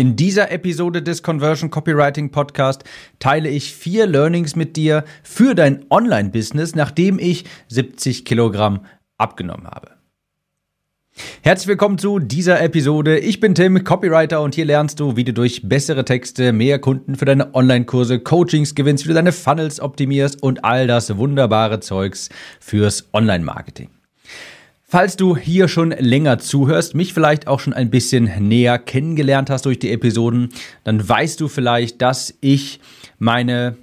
In dieser Episode des Conversion Copywriting Podcast teile ich vier Learnings mit dir für dein Online-Business, nachdem ich 70 Kilogramm abgenommen habe. Herzlich willkommen zu dieser Episode. Ich bin Tim, Copywriter und hier lernst du, wie du durch bessere Texte mehr Kunden für deine Online-Kurse, Coachings gewinnst, wie du deine Funnels optimierst und all das wunderbare Zeugs fürs Online-Marketing. Falls du hier schon länger zuhörst, mich vielleicht auch schon ein bisschen näher kennengelernt hast durch die Episoden, dann weißt du vielleicht, dass ich meine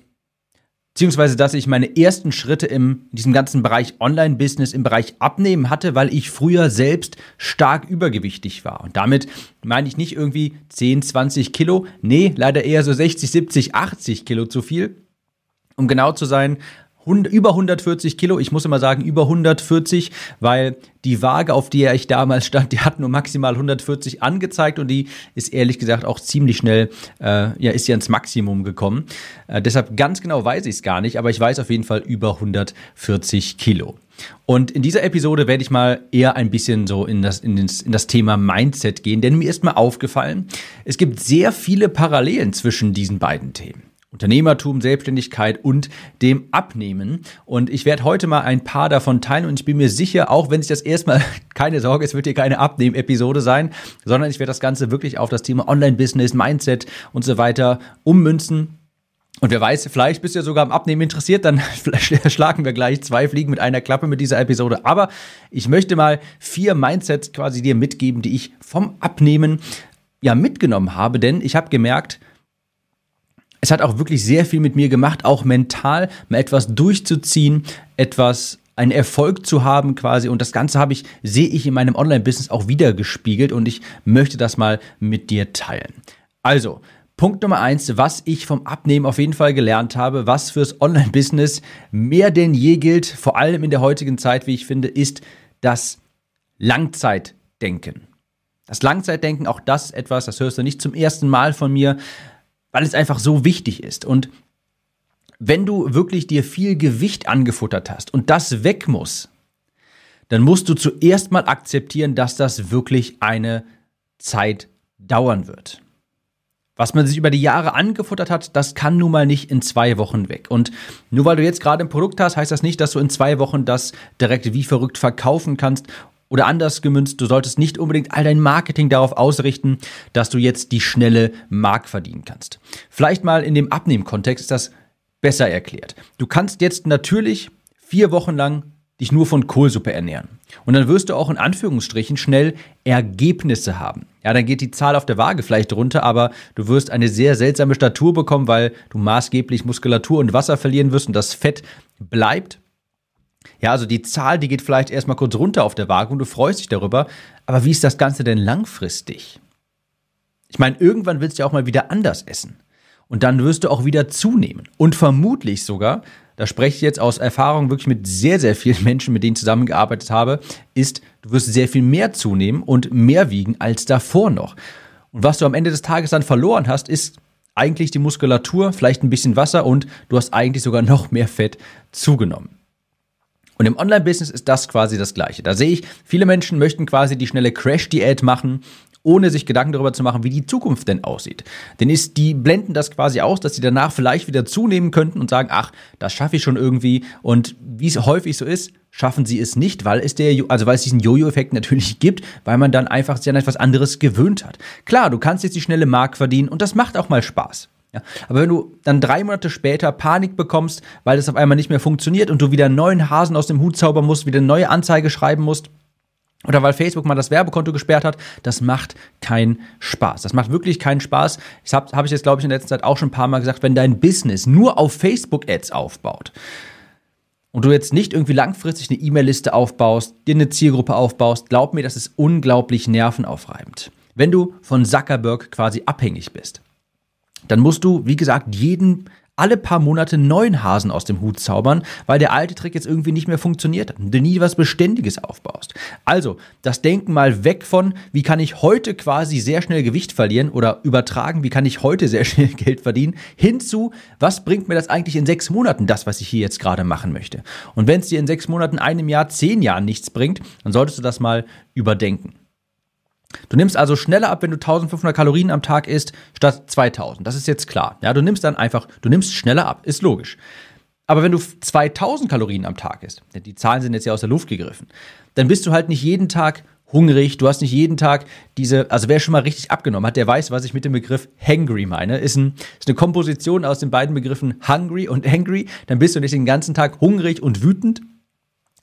beziehungsweise dass ich meine ersten Schritte in diesem ganzen Bereich Online-Business im Bereich Abnehmen hatte, weil ich früher selbst stark übergewichtig war. Und damit meine ich nicht irgendwie 10, 20 Kilo, nee, leider eher so 60, 70, 80 Kilo zu viel. Um genau zu sein, über 140 Kilo. Ich muss immer sagen, über 140, weil die Waage, auf der ich damals stand, die hat nur maximal 140 angezeigt und die ist ehrlich gesagt auch ziemlich schnell, äh, ja, ist ja ins Maximum gekommen. Äh, deshalb ganz genau weiß ich es gar nicht, aber ich weiß auf jeden Fall über 140 Kilo. Und in dieser Episode werde ich mal eher ein bisschen so in das, in das, in das Thema Mindset gehen, denn mir ist mal aufgefallen, es gibt sehr viele Parallelen zwischen diesen beiden Themen. Unternehmertum, Selbstständigkeit und dem Abnehmen. Und ich werde heute mal ein paar davon teilen und ich bin mir sicher, auch wenn sich das erstmal, keine Sorge, es wird hier keine Abnehmen-Episode sein, sondern ich werde das Ganze wirklich auf das Thema Online-Business, Mindset und so weiter ummünzen. Und wer weiß, vielleicht bist du ja sogar am Abnehmen interessiert, dann schlagen wir gleich zwei Fliegen mit einer Klappe mit dieser Episode. Aber ich möchte mal vier Mindsets quasi dir mitgeben, die ich vom Abnehmen ja mitgenommen habe, denn ich habe gemerkt, es hat auch wirklich sehr viel mit mir gemacht, auch mental mal etwas durchzuziehen, etwas einen Erfolg zu haben quasi und das Ganze habe ich, sehe ich in meinem Online-Business auch wieder gespiegelt und ich möchte das mal mit dir teilen. Also, Punkt Nummer eins, was ich vom Abnehmen auf jeden Fall gelernt habe, was fürs Online-Business mehr denn je gilt, vor allem in der heutigen Zeit, wie ich finde, ist das Langzeitdenken. Das Langzeitdenken, auch das etwas, das hörst du nicht zum ersten Mal von mir, weil es einfach so wichtig ist. Und wenn du wirklich dir viel Gewicht angefuttert hast und das weg muss, dann musst du zuerst mal akzeptieren, dass das wirklich eine Zeit dauern wird. Was man sich über die Jahre angefuttert hat, das kann nun mal nicht in zwei Wochen weg. Und nur weil du jetzt gerade ein Produkt hast, heißt das nicht, dass du in zwei Wochen das direkt wie verrückt verkaufen kannst oder anders gemünzt, du solltest nicht unbedingt all dein Marketing darauf ausrichten, dass du jetzt die schnelle Mark verdienen kannst. Vielleicht mal in dem Abnehmkontext ist das besser erklärt. Du kannst jetzt natürlich vier Wochen lang dich nur von Kohlsuppe ernähren. Und dann wirst du auch in Anführungsstrichen schnell Ergebnisse haben. Ja, dann geht die Zahl auf der Waage vielleicht runter, aber du wirst eine sehr seltsame Statur bekommen, weil du maßgeblich Muskulatur und Wasser verlieren wirst und das Fett bleibt. Ja, also die Zahl, die geht vielleicht erstmal kurz runter auf der Waage und du freust dich darüber. Aber wie ist das Ganze denn langfristig? Ich meine, irgendwann willst du ja auch mal wieder anders essen. Und dann wirst du auch wieder zunehmen. Und vermutlich sogar, da spreche ich jetzt aus Erfahrung wirklich mit sehr, sehr vielen Menschen, mit denen ich zusammengearbeitet habe, ist, du wirst sehr viel mehr zunehmen und mehr wiegen als davor noch. Und was du am Ende des Tages dann verloren hast, ist eigentlich die Muskulatur, vielleicht ein bisschen Wasser und du hast eigentlich sogar noch mehr Fett zugenommen. Und im Online-Business ist das quasi das Gleiche. Da sehe ich, viele Menschen möchten quasi die schnelle Crash-Diät machen, ohne sich Gedanken darüber zu machen, wie die Zukunft denn aussieht. Denn ist, die blenden das quasi aus, dass sie danach vielleicht wieder zunehmen könnten und sagen, ach, das schaffe ich schon irgendwie. Und wie es häufig so ist, schaffen sie es nicht, weil es der, also weil es diesen Jojo-Effekt natürlich gibt, weil man dann einfach sich an etwas anderes gewöhnt hat. Klar, du kannst jetzt die schnelle Mark verdienen und das macht auch mal Spaß. Ja, aber wenn du dann drei Monate später Panik bekommst, weil das auf einmal nicht mehr funktioniert und du wieder einen neuen Hasen aus dem Hut zaubern musst, wieder eine neue Anzeige schreiben musst, oder weil Facebook mal das Werbekonto gesperrt hat, das macht keinen Spaß. Das macht wirklich keinen Spaß. Das habe hab ich jetzt, glaube ich, in der letzten Zeit auch schon ein paar Mal gesagt, wenn dein Business nur auf Facebook-Ads aufbaut und du jetzt nicht irgendwie langfristig eine E-Mail-Liste aufbaust, dir eine Zielgruppe aufbaust, glaub mir, das ist unglaublich nervenaufreibend. Wenn du von Zuckerberg quasi abhängig bist dann musst du, wie gesagt, jeden alle paar Monate neuen Hasen aus dem Hut zaubern, weil der alte Trick jetzt irgendwie nicht mehr funktioniert hat und du nie was Beständiges aufbaust. Also, das Denken mal weg von, wie kann ich heute quasi sehr schnell Gewicht verlieren oder übertragen, wie kann ich heute sehr schnell Geld verdienen, hinzu, was bringt mir das eigentlich in sechs Monaten, das, was ich hier jetzt gerade machen möchte. Und wenn es dir in sechs Monaten, einem Jahr, zehn Jahren nichts bringt, dann solltest du das mal überdenken. Du nimmst also schneller ab, wenn du 1500 Kalorien am Tag isst, statt 2000. Das ist jetzt klar. Ja, du nimmst dann einfach, du nimmst schneller ab, ist logisch. Aber wenn du 2000 Kalorien am Tag isst, denn die Zahlen sind jetzt ja aus der Luft gegriffen, dann bist du halt nicht jeden Tag hungrig, du hast nicht jeden Tag diese, also wer schon mal richtig abgenommen hat, der weiß, was ich mit dem Begriff hangry meine. Ist, ein, ist eine Komposition aus den beiden Begriffen hungry und angry. Dann bist du nicht den ganzen Tag hungrig und wütend,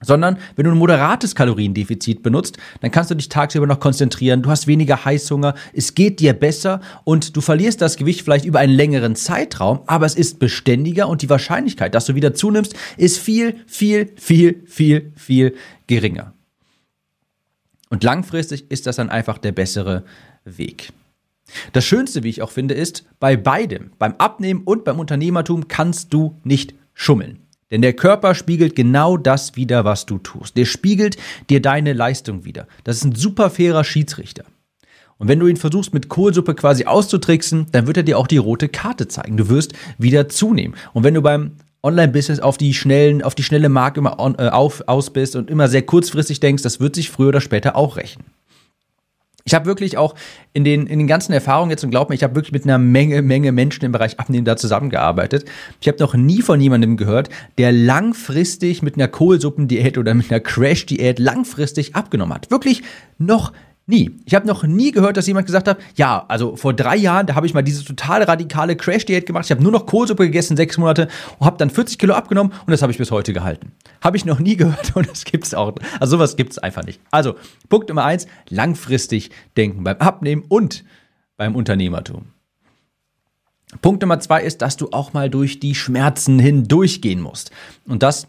sondern wenn du ein moderates Kaloriendefizit benutzt, dann kannst du dich tagsüber noch konzentrieren, du hast weniger Heißhunger, es geht dir besser und du verlierst das Gewicht vielleicht über einen längeren Zeitraum, aber es ist beständiger und die Wahrscheinlichkeit, dass du wieder zunimmst, ist viel, viel, viel, viel, viel geringer. Und langfristig ist das dann einfach der bessere Weg. Das Schönste, wie ich auch finde, ist, bei beidem, beim Abnehmen und beim Unternehmertum kannst du nicht schummeln. Denn der Körper spiegelt genau das wieder, was du tust. Der spiegelt dir deine Leistung wieder. Das ist ein super fairer Schiedsrichter. Und wenn du ihn versuchst mit Kohlsuppe quasi auszutricksen, dann wird er dir auch die rote Karte zeigen. Du wirst wieder zunehmen. Und wenn du beim Online-Business auf die schnellen, auf die schnelle Mark immer on, äh, auf, aus bist und immer sehr kurzfristig denkst, das wird sich früher oder später auch rächen. Ich habe wirklich auch in den, in den ganzen Erfahrungen jetzt und glaub mir, ich habe wirklich mit einer Menge, Menge Menschen im Bereich Abnehmen da zusammengearbeitet. Ich habe noch nie von jemandem gehört, der langfristig mit einer Kohlsuppendiät oder mit einer Crash-Diät langfristig abgenommen hat. Wirklich noch Nie. Ich habe noch nie gehört, dass jemand gesagt hat, ja, also vor drei Jahren, da habe ich mal diese total radikale Crash-Diät gemacht. Ich habe nur noch Kohlsuppe gegessen, sechs Monate, und habe dann 40 Kilo abgenommen und das habe ich bis heute gehalten. Habe ich noch nie gehört und das gibt es auch. Also sowas gibt es einfach nicht. Also, Punkt Nummer eins, langfristig denken beim Abnehmen und beim Unternehmertum. Punkt Nummer zwei ist, dass du auch mal durch die Schmerzen hindurchgehen musst. Und das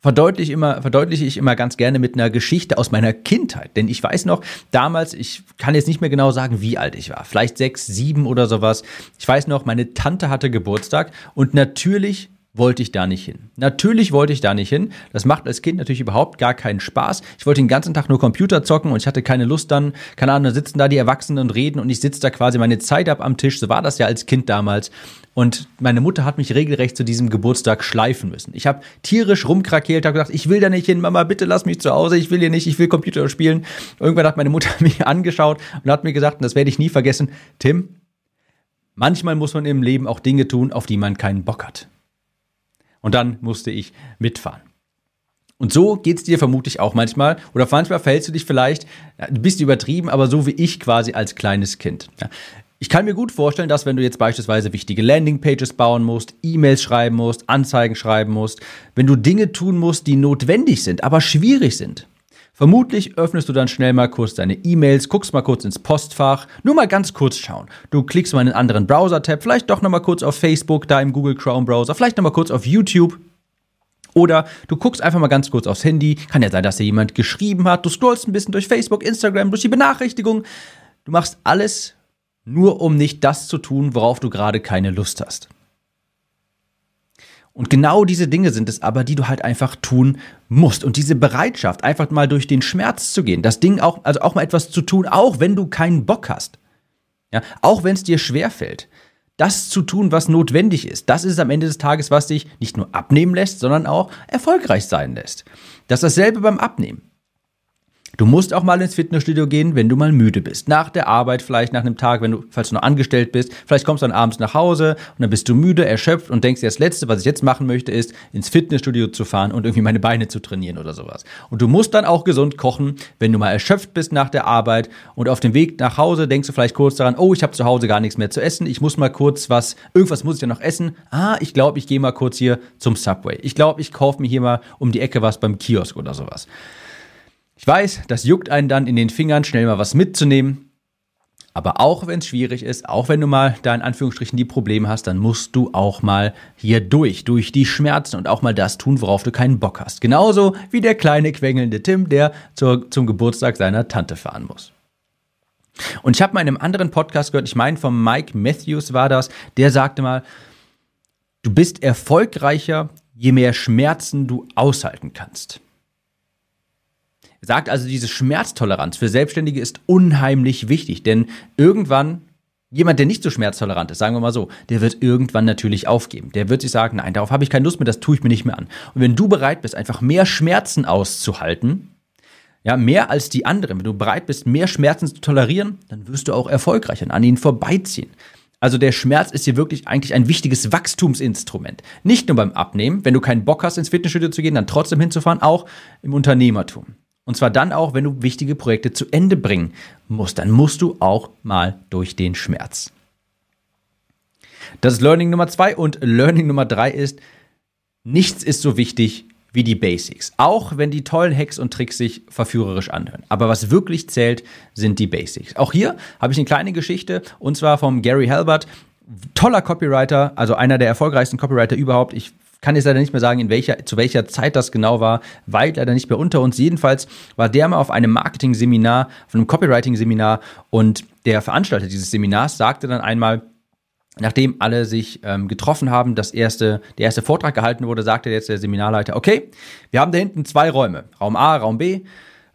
verdeutliche, immer, verdeutliche ich immer ganz gerne mit einer Geschichte aus meiner Kindheit. Denn ich weiß noch, damals, ich kann jetzt nicht mehr genau sagen, wie alt ich war. Vielleicht sechs, sieben oder sowas. Ich weiß noch, meine Tante hatte Geburtstag und natürlich wollte ich da nicht hin. Natürlich wollte ich da nicht hin. Das macht als Kind natürlich überhaupt gar keinen Spaß. Ich wollte den ganzen Tag nur Computer zocken und ich hatte keine Lust dann, keine Ahnung, da sitzen da die Erwachsenen und reden und ich sitze da quasi meine Zeit ab am Tisch. So war das ja als Kind damals. Und meine Mutter hat mich regelrecht zu diesem Geburtstag schleifen müssen. Ich habe tierisch rumkrakeelt, habe gesagt, ich will da nicht hin, Mama, bitte lass mich zu Hause, ich will hier nicht, ich will Computer spielen. Irgendwann hat meine Mutter mich angeschaut und hat mir gesagt, und das werde ich nie vergessen, Tim, manchmal muss man im Leben auch Dinge tun, auf die man keinen Bock hat. Und dann musste ich mitfahren. Und so geht es dir vermutlich auch manchmal. Oder manchmal verhältst du dich vielleicht ein bisschen übertrieben, aber so wie ich quasi als kleines Kind. Ich kann mir gut vorstellen, dass wenn du jetzt beispielsweise wichtige Landingpages bauen musst, E-Mails schreiben musst, Anzeigen schreiben musst, wenn du Dinge tun musst, die notwendig sind, aber schwierig sind, Vermutlich öffnest du dann schnell mal kurz deine E-Mails, guckst mal kurz ins Postfach, nur mal ganz kurz schauen. Du klickst mal in einen anderen Browser-Tab, vielleicht doch noch mal kurz auf Facebook, da im Google Chrome Browser, vielleicht noch mal kurz auf YouTube. Oder du guckst einfach mal ganz kurz aufs Handy. Kann ja sein, dass dir jemand geschrieben hat. Du scrollst ein bisschen durch Facebook, Instagram, durch die Benachrichtigungen. Du machst alles nur, um nicht das zu tun, worauf du gerade keine Lust hast. Und genau diese Dinge sind es aber, die du halt einfach tun musst. Und diese Bereitschaft, einfach mal durch den Schmerz zu gehen, das Ding auch, also auch mal etwas zu tun, auch wenn du keinen Bock hast. Ja, auch wenn es dir schwerfällt. Das zu tun, was notwendig ist, das ist am Ende des Tages, was dich nicht nur abnehmen lässt, sondern auch erfolgreich sein lässt. Das ist dasselbe beim Abnehmen. Du musst auch mal ins Fitnessstudio gehen, wenn du mal müde bist. Nach der Arbeit, vielleicht nach einem Tag, wenn du, falls du noch angestellt bist. Vielleicht kommst du dann abends nach Hause und dann bist du müde, erschöpft und denkst, das Letzte, was ich jetzt machen möchte, ist, ins Fitnessstudio zu fahren und irgendwie meine Beine zu trainieren oder sowas. Und du musst dann auch gesund kochen, wenn du mal erschöpft bist nach der Arbeit und auf dem Weg nach Hause denkst du vielleicht kurz daran, oh, ich habe zu Hause gar nichts mehr zu essen, ich muss mal kurz was, irgendwas muss ich ja noch essen. Ah, ich glaube, ich gehe mal kurz hier zum Subway. Ich glaube, ich kaufe mir hier mal um die Ecke was beim Kiosk oder sowas. Ich weiß, das juckt einen dann in den Fingern, schnell mal was mitzunehmen. Aber auch wenn es schwierig ist, auch wenn du mal da in Anführungsstrichen die Probleme hast, dann musst du auch mal hier durch, durch die Schmerzen und auch mal das tun, worauf du keinen Bock hast. Genauso wie der kleine quengelnde Tim, der zur, zum Geburtstag seiner Tante fahren muss. Und ich habe mal in einem anderen Podcast gehört, ich meine von Mike Matthews war das, der sagte mal, du bist erfolgreicher, je mehr Schmerzen du aushalten kannst. Sagt also, diese Schmerztoleranz für Selbstständige ist unheimlich wichtig, denn irgendwann Jemand, der nicht so schmerztolerant ist, sagen wir mal so, der wird irgendwann natürlich aufgeben. Der wird sich sagen, nein, darauf habe ich keine Lust mehr, das tue ich mir nicht mehr an. Und wenn du bereit bist, einfach mehr Schmerzen auszuhalten, ja, mehr als die anderen, wenn du bereit bist, mehr Schmerzen zu tolerieren, dann wirst du auch erfolgreicher an ihnen vorbeiziehen. Also der Schmerz ist hier wirklich eigentlich ein wichtiges Wachstumsinstrument. Nicht nur beim Abnehmen, wenn du keinen Bock hast, ins Fitnessstudio zu gehen, dann trotzdem hinzufahren, auch im Unternehmertum. Und zwar dann auch, wenn du wichtige Projekte zu Ende bringen musst. Dann musst du auch mal durch den Schmerz. Das ist Learning Nummer zwei und Learning Nummer drei ist, nichts ist so wichtig wie die Basics. Auch wenn die tollen Hacks und Tricks sich verführerisch anhören. Aber was wirklich zählt, sind die Basics. Auch hier habe ich eine kleine Geschichte und zwar vom Gary Halbert. Toller Copywriter, also einer der erfolgreichsten Copywriter überhaupt. Ich kann jetzt leider nicht mehr sagen, in welcher, zu welcher Zeit das genau war, weit leider nicht mehr unter uns. Jedenfalls war der mal auf einem Marketing-Seminar, auf einem Copywriting-Seminar und der Veranstalter dieses Seminars sagte dann einmal, Nachdem alle sich ähm, getroffen haben, das erste, der erste Vortrag gehalten wurde, sagte jetzt der Seminarleiter, okay, wir haben da hinten zwei Räume, Raum A, Raum B.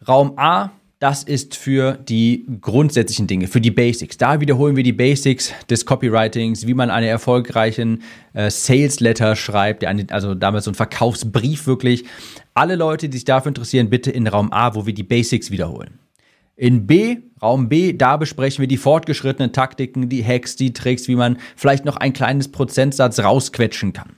Raum A, das ist für die grundsätzlichen Dinge, für die Basics. Da wiederholen wir die Basics des Copywritings, wie man einen erfolgreichen äh, Sales Letter schreibt, also damals so ein Verkaufsbrief wirklich. Alle Leute, die sich dafür interessieren, bitte in Raum A, wo wir die Basics wiederholen. In B, Raum B, da besprechen wir die fortgeschrittenen Taktiken, die Hacks, die Tricks, wie man vielleicht noch ein kleines Prozentsatz rausquetschen kann.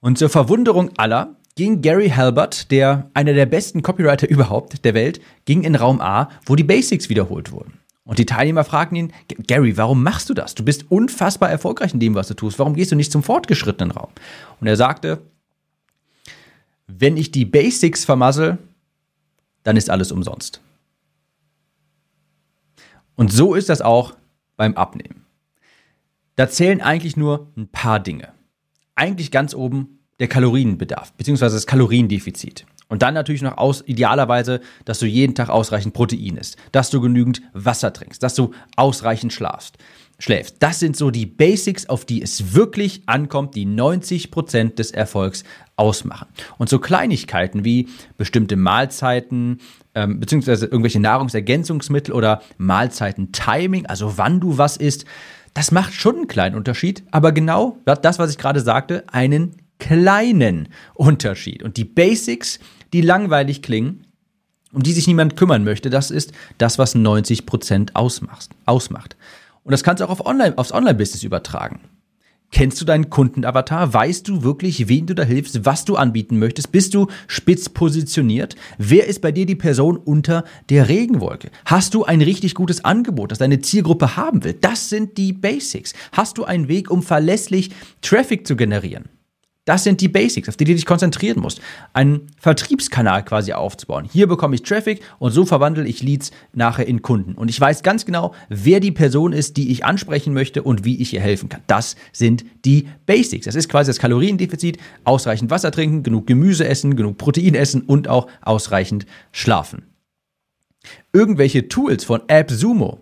Und zur Verwunderung aller ging Gary Halbert, der einer der besten Copywriter überhaupt der Welt, ging in Raum A, wo die Basics wiederholt wurden. Und die Teilnehmer fragten ihn, Gary, warum machst du das? Du bist unfassbar erfolgreich in dem, was du tust. Warum gehst du nicht zum fortgeschrittenen Raum? Und er sagte, wenn ich die Basics vermassel, dann ist alles umsonst. Und so ist das auch beim Abnehmen. Da zählen eigentlich nur ein paar Dinge. Eigentlich ganz oben der Kalorienbedarf, beziehungsweise das Kaloriendefizit. Und dann natürlich noch aus, idealerweise, dass du jeden Tag ausreichend Protein isst, dass du genügend Wasser trinkst, dass du ausreichend schlafst, schläfst. Das sind so die Basics, auf die es wirklich ankommt, die 90% des Erfolgs ausmachen. Und so Kleinigkeiten wie bestimmte Mahlzeiten, ähm, beziehungsweise irgendwelche Nahrungsergänzungsmittel oder Mahlzeiten-Timing, also wann du was isst, das macht schon einen kleinen Unterschied, aber genau das, was ich gerade sagte, einen kleinen Unterschied. Und die Basics, die langweilig klingen, um die sich niemand kümmern möchte, das ist das, was 90% ausmacht. ausmacht. Und das kannst du auch auf Online, aufs Online-Business übertragen. Kennst du deinen Kundenavatar? Weißt du wirklich, wen du da hilfst, was du anbieten möchtest? Bist du spitz positioniert? Wer ist bei dir die Person unter der Regenwolke? Hast du ein richtig gutes Angebot, das deine Zielgruppe haben will? Das sind die Basics. Hast du einen Weg, um verlässlich Traffic zu generieren? Das sind die Basics, auf die du dich konzentrieren musst. Einen Vertriebskanal quasi aufzubauen. Hier bekomme ich Traffic und so verwandle ich Leads nachher in Kunden. Und ich weiß ganz genau, wer die Person ist, die ich ansprechen möchte und wie ich ihr helfen kann. Das sind die Basics. Das ist quasi das Kaloriendefizit. Ausreichend Wasser trinken, genug Gemüse essen, genug Protein essen und auch ausreichend schlafen. Irgendwelche Tools von AppSumo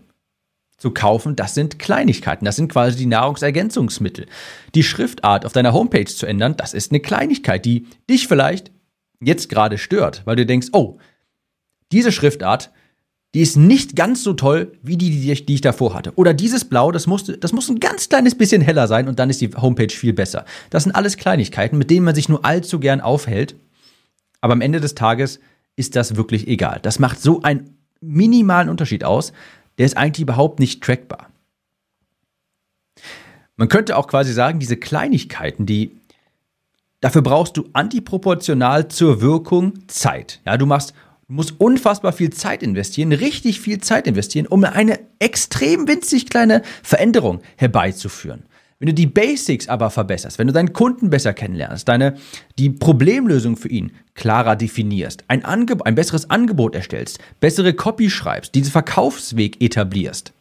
zu kaufen, das sind Kleinigkeiten. Das sind quasi die Nahrungsergänzungsmittel. Die Schriftart auf deiner Homepage zu ändern, das ist eine Kleinigkeit, die dich vielleicht jetzt gerade stört, weil du denkst, oh, diese Schriftart, die ist nicht ganz so toll wie die, die ich, die ich davor hatte. Oder dieses Blau, das muss, das muss ein ganz kleines bisschen heller sein und dann ist die Homepage viel besser. Das sind alles Kleinigkeiten, mit denen man sich nur allzu gern aufhält. Aber am Ende des Tages ist das wirklich egal. Das macht so einen minimalen Unterschied aus, der ist eigentlich überhaupt nicht trackbar. Man könnte auch quasi sagen, diese Kleinigkeiten, die dafür brauchst du antiproportional zur Wirkung Zeit. Ja, du machst Du musst unfassbar viel Zeit investieren, richtig viel Zeit investieren, um eine extrem winzig kleine Veränderung herbeizuführen. Wenn du die Basics aber verbesserst, wenn du deinen Kunden besser kennenlernst, deine, die Problemlösung für ihn klarer definierst, ein, Angeb ein besseres Angebot erstellst, bessere Copy schreibst, diesen Verkaufsweg etablierst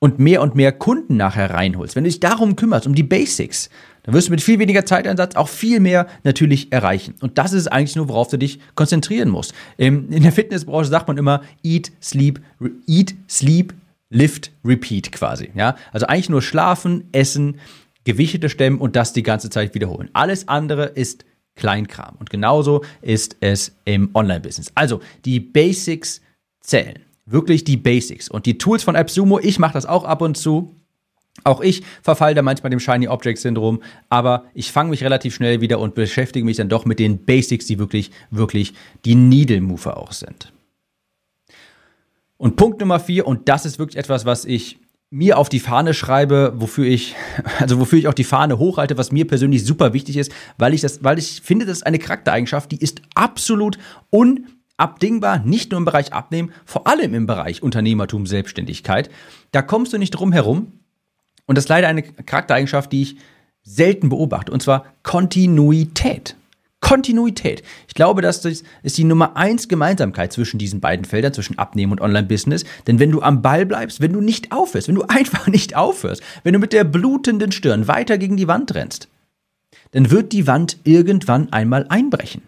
und mehr und mehr Kunden nachher reinholst, wenn du dich darum kümmerst, um die Basics, dann wirst du mit viel weniger Zeiteinsatz auch viel mehr natürlich erreichen. Und das ist eigentlich nur, worauf du dich konzentrieren musst. In der Fitnessbranche sagt man immer, eat, sleep, eat, sleep, Lift, Repeat quasi. Ja? Also eigentlich nur schlafen, essen, Gewichte stemmen und das die ganze Zeit wiederholen. Alles andere ist Kleinkram. Und genauso ist es im Online-Business. Also die Basics zählen. Wirklich die Basics. Und die Tools von AppSumo, ich mache das auch ab und zu. Auch ich verfalle da manchmal dem Shiny Object Syndrom, aber ich fange mich relativ schnell wieder und beschäftige mich dann doch mit den Basics, die wirklich, wirklich die Needle Mover auch sind. Und Punkt Nummer vier, und das ist wirklich etwas, was ich mir auf die Fahne schreibe, wofür ich, also wofür ich auch die Fahne hochhalte, was mir persönlich super wichtig ist, weil ich das, weil ich finde, das ist eine Charaktereigenschaft, die ist absolut unabdingbar, nicht nur im Bereich Abnehmen, vor allem im Bereich Unternehmertum, Selbstständigkeit. Da kommst du nicht drum herum. Und das ist leider eine Charaktereigenschaft, die ich selten beobachte, und zwar Kontinuität. Kontinuität. Ich glaube, das ist die Nummer eins Gemeinsamkeit zwischen diesen beiden Feldern, zwischen Abnehmen und Online-Business. Denn wenn du am Ball bleibst, wenn du nicht aufhörst, wenn du einfach nicht aufhörst, wenn du mit der blutenden Stirn weiter gegen die Wand rennst, dann wird die Wand irgendwann einmal einbrechen.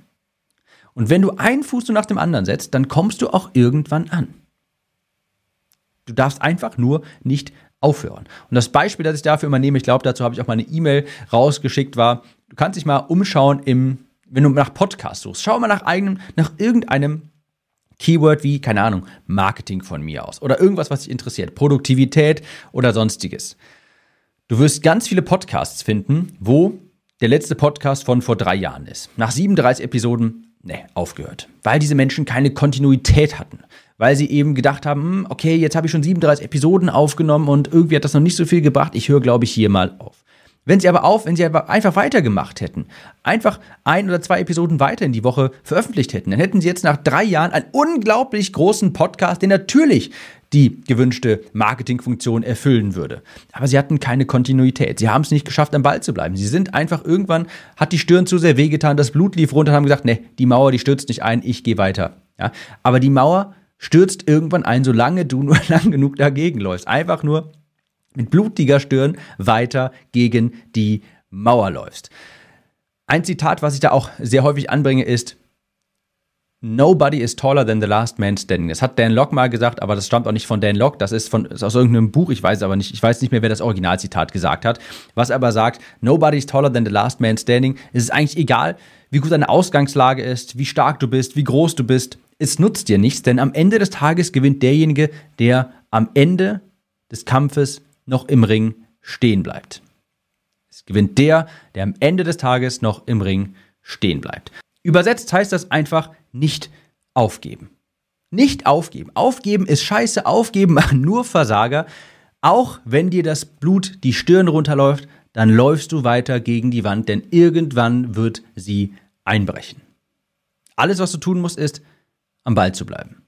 Und wenn du einen Fuß nach dem anderen setzt, dann kommst du auch irgendwann an. Du darfst einfach nur nicht aufhören. Und das Beispiel, das ich dafür immer nehme, ich glaube, dazu habe ich auch mal eine E-Mail rausgeschickt, war, du kannst dich mal umschauen im wenn du nach Podcasts suchst, schau mal nach eigenem, nach irgendeinem Keyword wie, keine Ahnung, Marketing von mir aus oder irgendwas, was dich interessiert, Produktivität oder sonstiges. Du wirst ganz viele Podcasts finden, wo der letzte Podcast von vor drei Jahren ist. Nach 37 Episoden, ne, aufgehört. Weil diese Menschen keine Kontinuität hatten. Weil sie eben gedacht haben, hm, okay, jetzt habe ich schon 37 Episoden aufgenommen und irgendwie hat das noch nicht so viel gebracht, ich höre, glaube ich, hier mal auf. Wenn sie aber auf, wenn sie aber einfach weitergemacht hätten, einfach ein oder zwei Episoden weiter in die Woche veröffentlicht hätten, dann hätten sie jetzt nach drei Jahren einen unglaublich großen Podcast, der natürlich die gewünschte Marketingfunktion erfüllen würde. Aber sie hatten keine Kontinuität. Sie haben es nicht geschafft, am Ball zu bleiben. Sie sind einfach irgendwann, hat die Stirn zu sehr wehgetan, das Blut lief runter und haben gesagt, nee, die Mauer, die stürzt nicht ein, ich gehe weiter. Ja? Aber die Mauer stürzt irgendwann ein, solange du nur lang genug dagegen läufst. Einfach nur mit blutiger Stirn weiter gegen die Mauer läufst. Ein Zitat, was ich da auch sehr häufig anbringe, ist, Nobody is taller than the last man standing. Das hat Dan Locke mal gesagt, aber das stammt auch nicht von Dan Locke. Das ist, von, ist aus irgendeinem Buch. Ich weiß aber nicht. Ich weiß nicht mehr, wer das Originalzitat gesagt hat. Was aber sagt, Nobody is taller than the last man standing. Es ist eigentlich egal, wie gut deine Ausgangslage ist, wie stark du bist, wie groß du bist. Es nutzt dir nichts, denn am Ende des Tages gewinnt derjenige, der am Ende des Kampfes noch im Ring stehen bleibt. Es gewinnt der, der am Ende des Tages noch im Ring stehen bleibt. Übersetzt heißt das einfach nicht aufgeben. Nicht aufgeben. Aufgeben ist scheiße. Aufgeben machen nur Versager. Auch wenn dir das Blut die Stirn runterläuft, dann läufst du weiter gegen die Wand, denn irgendwann wird sie einbrechen. Alles, was du tun musst, ist, am Ball zu bleiben.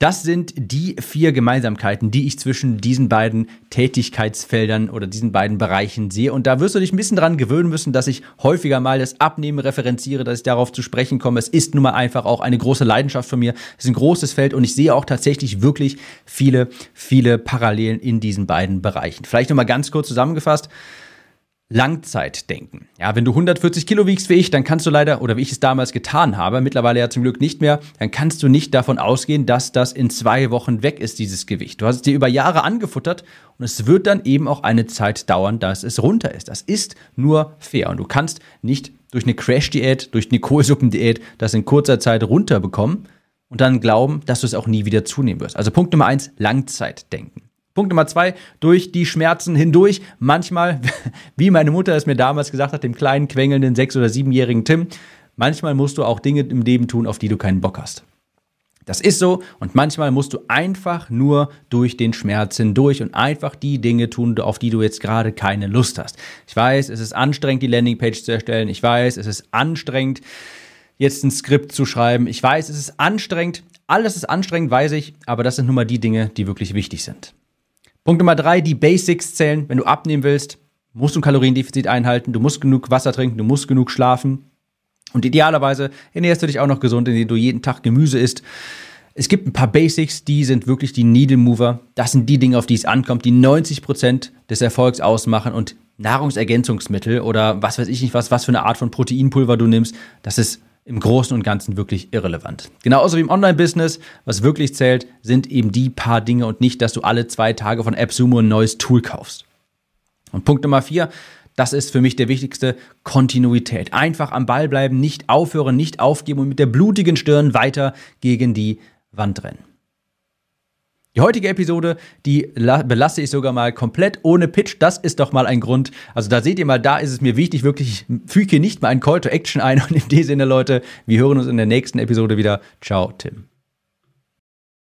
Das sind die vier Gemeinsamkeiten, die ich zwischen diesen beiden Tätigkeitsfeldern oder diesen beiden Bereichen sehe. Und da wirst du dich ein bisschen dran gewöhnen müssen, dass ich häufiger mal das Abnehmen referenziere, dass ich darauf zu sprechen komme. Es ist nun mal einfach auch eine große Leidenschaft von mir. Es ist ein großes Feld und ich sehe auch tatsächlich wirklich viele, viele Parallelen in diesen beiden Bereichen. Vielleicht nochmal ganz kurz zusammengefasst. Langzeitdenken. Ja, wenn du 140 Kilo wiegst wie ich, dann kannst du leider, oder wie ich es damals getan habe, mittlerweile ja zum Glück nicht mehr, dann kannst du nicht davon ausgehen, dass das in zwei Wochen weg ist, dieses Gewicht. Du hast es dir über Jahre angefuttert und es wird dann eben auch eine Zeit dauern, dass es runter ist. Das ist nur fair und du kannst nicht durch eine Crash-Diät, durch eine Kohlsuppendiät das in kurzer Zeit runterbekommen und dann glauben, dass du es auch nie wieder zunehmen wirst. Also Punkt Nummer eins, Langzeitdenken. Punkt Nummer zwei, durch die Schmerzen hindurch. Manchmal, wie meine Mutter es mir damals gesagt hat, dem kleinen, quengelnden sechs- oder siebenjährigen Tim, manchmal musst du auch Dinge im Leben tun, auf die du keinen Bock hast. Das ist so und manchmal musst du einfach nur durch den Schmerz hindurch und einfach die Dinge tun, auf die du jetzt gerade keine Lust hast. Ich weiß, es ist anstrengend, die Landingpage zu erstellen. Ich weiß, es ist anstrengend, jetzt ein Skript zu schreiben. Ich weiß, es ist anstrengend. Alles ist anstrengend, weiß ich, aber das sind nun mal die Dinge, die wirklich wichtig sind. Punkt Nummer drei, die Basics zählen. Wenn du abnehmen willst, musst du ein Kaloriendefizit einhalten, du musst genug Wasser trinken, du musst genug schlafen. Und idealerweise ernährst du dich auch noch gesund, indem du jeden Tag Gemüse isst. Es gibt ein paar Basics, die sind wirklich die Needle Mover. Das sind die Dinge, auf die es ankommt, die 90 Prozent des Erfolgs ausmachen. Und Nahrungsergänzungsmittel oder was weiß ich nicht was, was für eine Art von Proteinpulver du nimmst, das ist im Großen und Ganzen wirklich irrelevant. Genauso wie im Online-Business, was wirklich zählt, sind eben die paar Dinge und nicht, dass du alle zwei Tage von AppSumo ein neues Tool kaufst. Und Punkt Nummer vier, das ist für mich der wichtigste, Kontinuität. Einfach am Ball bleiben, nicht aufhören, nicht aufgeben und mit der blutigen Stirn weiter gegen die Wand rennen. Die heutige Episode, die belasse ich sogar mal komplett ohne Pitch. Das ist doch mal ein Grund. Also da seht ihr mal, da ist es mir wichtig, wirklich, ich füge hier nicht mal ein Call to Action ein. Und in dem Sinne, Leute, wir hören uns in der nächsten Episode wieder. Ciao, Tim.